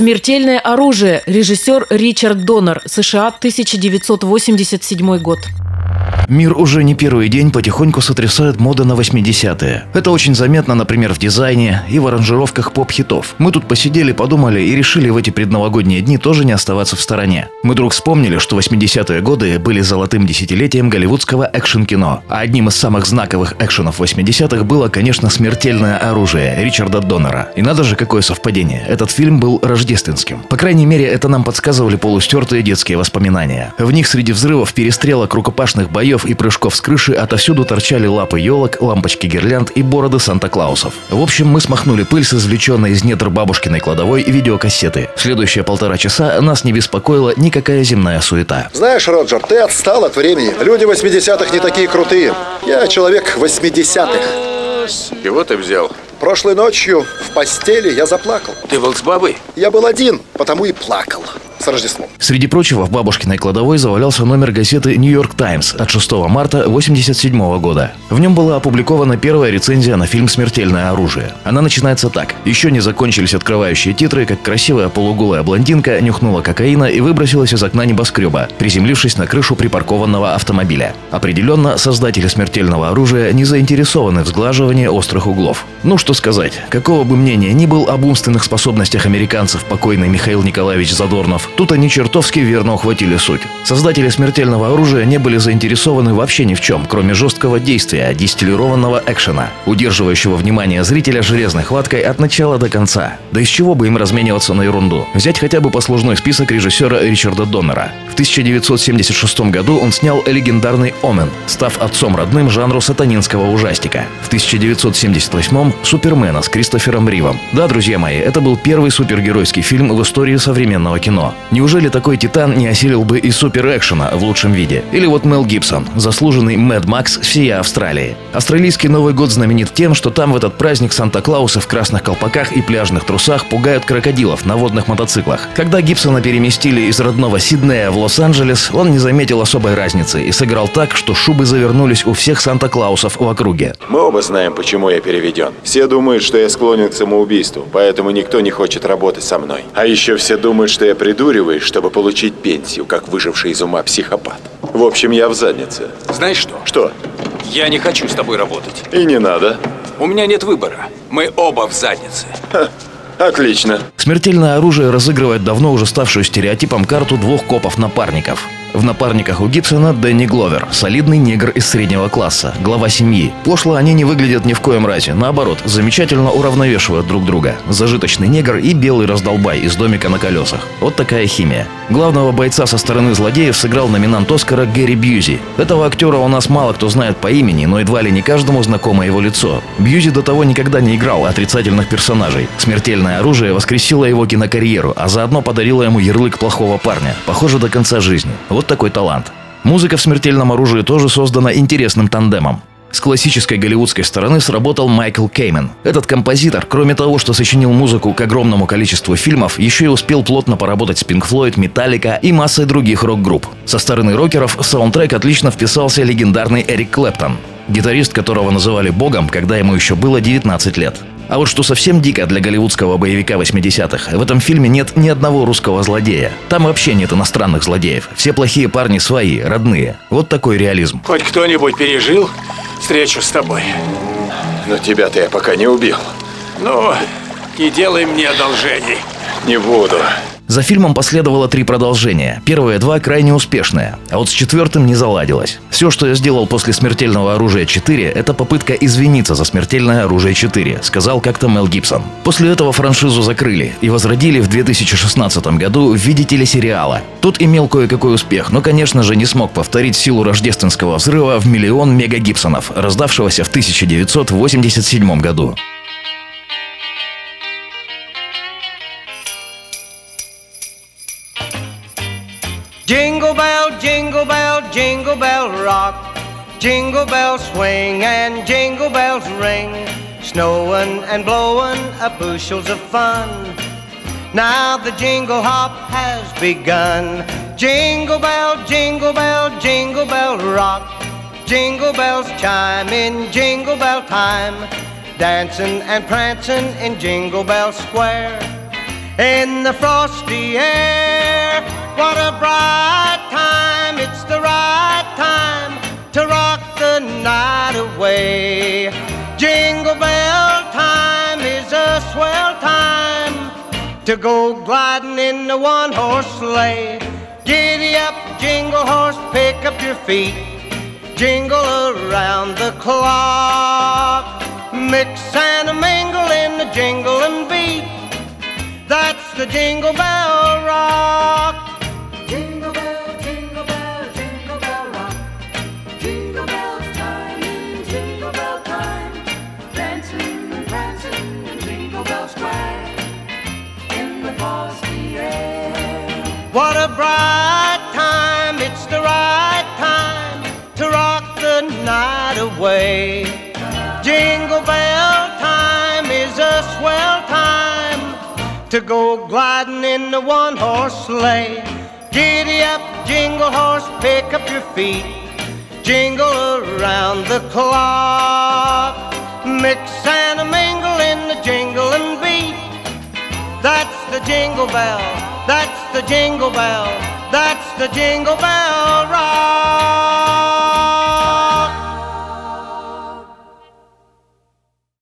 Смертельное оружие. Режиссер Ричард Донор. США, 1987 год. Мир уже не первый день потихоньку сотрясает мода на 80-е. Это очень заметно, например, в дизайне и в аранжировках поп-хитов. Мы тут посидели, подумали и решили в эти предновогодние дни тоже не оставаться в стороне. Мы вдруг вспомнили, что 80-е годы были золотым десятилетием голливудского экшн-кино. А одним из самых знаковых экшенов 80-х было, конечно, «Смертельное оружие» Ричарда Доннера. И надо же, какое совпадение. Этот фильм был рождественским. По крайней мере, это нам подсказывали полустертые детские воспоминания. В них среди взрывов, перестрелок, рукопашных боев взрывов и прыжков с крыши отовсюду торчали лапы елок, лампочки гирлянд и бороды Санта-Клаусов. В общем, мы смахнули пыль с извлеченной из недр бабушкиной кладовой видеокассеты. Следующие полтора часа нас не беспокоила никакая земная суета. Знаешь, Роджер, ты отстал от времени. Люди 80-х не такие крутые. Я человек 80-х. Чего ты взял? Прошлой ночью в постели я заплакал. Ты был с бабой? Я был один, потому и плакал. С Рождеством. Среди прочего, в бабушкиной кладовой завалялся номер газеты «Нью-Йорк Таймс» от 6 марта 1987 года. В нем была опубликована первая рецензия на фильм «Смертельное оружие». Она начинается так. Еще не закончились открывающие титры, как красивая полуголая блондинка нюхнула кокаина и выбросилась из окна небоскреба, приземлившись на крышу припаркованного автомобиля. Определенно, создатели «Смертельного оружия» не заинтересованы в сглаживании острых углов. Ну что сказать, какого бы мнения ни был об умственных способностях американцев покойный Михаил Николаевич Задорнов, Тут они чертовски верно ухватили суть. Создатели смертельного оружия не были заинтересованы вообще ни в чем, кроме жесткого действия, дистиллированного экшена, удерживающего внимание зрителя железной хваткой от начала до конца. Да из чего бы им размениваться на ерунду? Взять хотя бы послужной список режиссера Ричарда Доннера. В 1976 году он снял легендарный «Омен», став отцом родным жанру сатанинского ужастика. В 1978 «Супермена» с Кристофером Ривом. Да, друзья мои, это был первый супергеройский фильм в истории современного кино. Неужели такой титан не осилил бы и супер-экшена в лучшем виде? Или вот Мел Гибсон, заслуженный Мэд Макс всей Австралии. Австралийский Новый год знаменит тем, что там в этот праздник Санта-Клаусы в красных колпаках и пляжных трусах пугают крокодилов на водных мотоциклах. Когда Гибсона переместили из родного Сиднея в Лос-Анджелес, он не заметил особой разницы и сыграл так, что шубы завернулись у всех Санта-Клаусов в округе. Мы оба знаем, почему я переведен. Все думают, что я склонен к самоубийству, поэтому никто не хочет работать со мной. А еще все думают, что я придурил прикуриваешь, чтобы получить пенсию, как выживший из ума психопат. В общем, я в заднице. Знаешь что? Что? Я не хочу с тобой работать. И не надо. У меня нет выбора. Мы оба в заднице. Ха. Отлично. Смертельное оружие разыгрывает давно уже ставшую стереотипом карту двух копов-напарников. В напарниках у Гибсона Дэнни Гловер, солидный негр из среднего класса, глава семьи. Пошло они не выглядят ни в коем разе, наоборот, замечательно уравновешивают друг друга. Зажиточный негр и белый раздолбай из домика на колесах. Вот такая химия. Главного бойца со стороны злодеев сыграл номинант Оскара Гэри Бьюзи. Этого актера у нас мало кто знает по имени, но едва ли не каждому знакомо его лицо. Бьюзи до того никогда не играл отрицательных персонажей. Смертельное оружие воскресило его кинокарьеру, а заодно подарило ему ярлык плохого парня. Похоже, до конца жизни. Вот такой талант. Музыка в «Смертельном оружии» тоже создана интересным тандемом. С классической голливудской стороны сработал Майкл Кеймен. Этот композитор, кроме того, что сочинил музыку к огромному количеству фильмов, еще и успел плотно поработать с Pink Floyd, Metallica и массой других рок-групп. Со стороны рокеров в саундтрек отлично вписался легендарный Эрик Клэптон, гитарист которого называли богом, когда ему еще было 19 лет. А вот что совсем дико для голливудского боевика 80-х, в этом фильме нет ни одного русского злодея. Там вообще нет иностранных злодеев. Все плохие парни свои, родные. Вот такой реализм. Хоть кто-нибудь пережил встречу с тобой? Но тебя-то я пока не убил. Ну, не делай мне одолжений. Не буду. За фильмом последовало три продолжения. Первые два крайне успешные, а вот с четвертым не заладилось. Все, что я сделал после «Смертельного оружия 4», это попытка извиниться за «Смертельное оружие 4», сказал как-то Мел Гибсон. После этого франшизу закрыли и возродили в 2016 году в виде телесериала. Тут имел кое-какой успех, но, конечно же, не смог повторить силу рождественского взрыва в миллион мега Гибсонов, раздавшегося в 1987 году. Jingle bell, jingle bell, jingle bell rock. Jingle bells swing and jingle bells ring. Snowing and blowing a bushels of fun. Now the jingle hop has begun. Jingle bell, jingle bell, jingle bell rock. Jingle bells chime in jingle bell time. Dancing and prancing in Jingle Bell Square. in the frosty air. What a bright to go gliding in the one horse sleigh. Giddy up, jingle horse, pick up your feet. Jingle around the clock. Mix and mingle in the jingle and beat. That's the jingle bell rock. What a bright time, it's the right time to rock the night away. Jingle bell time is a swell time to go gliding in the one horse sleigh. Giddy up, jingle horse, pick up your feet. Jingle around the clock. Mix and mingle in the jingle and beat. That's the jingle bell, that's the jingle bell, that's the jingle bell rock.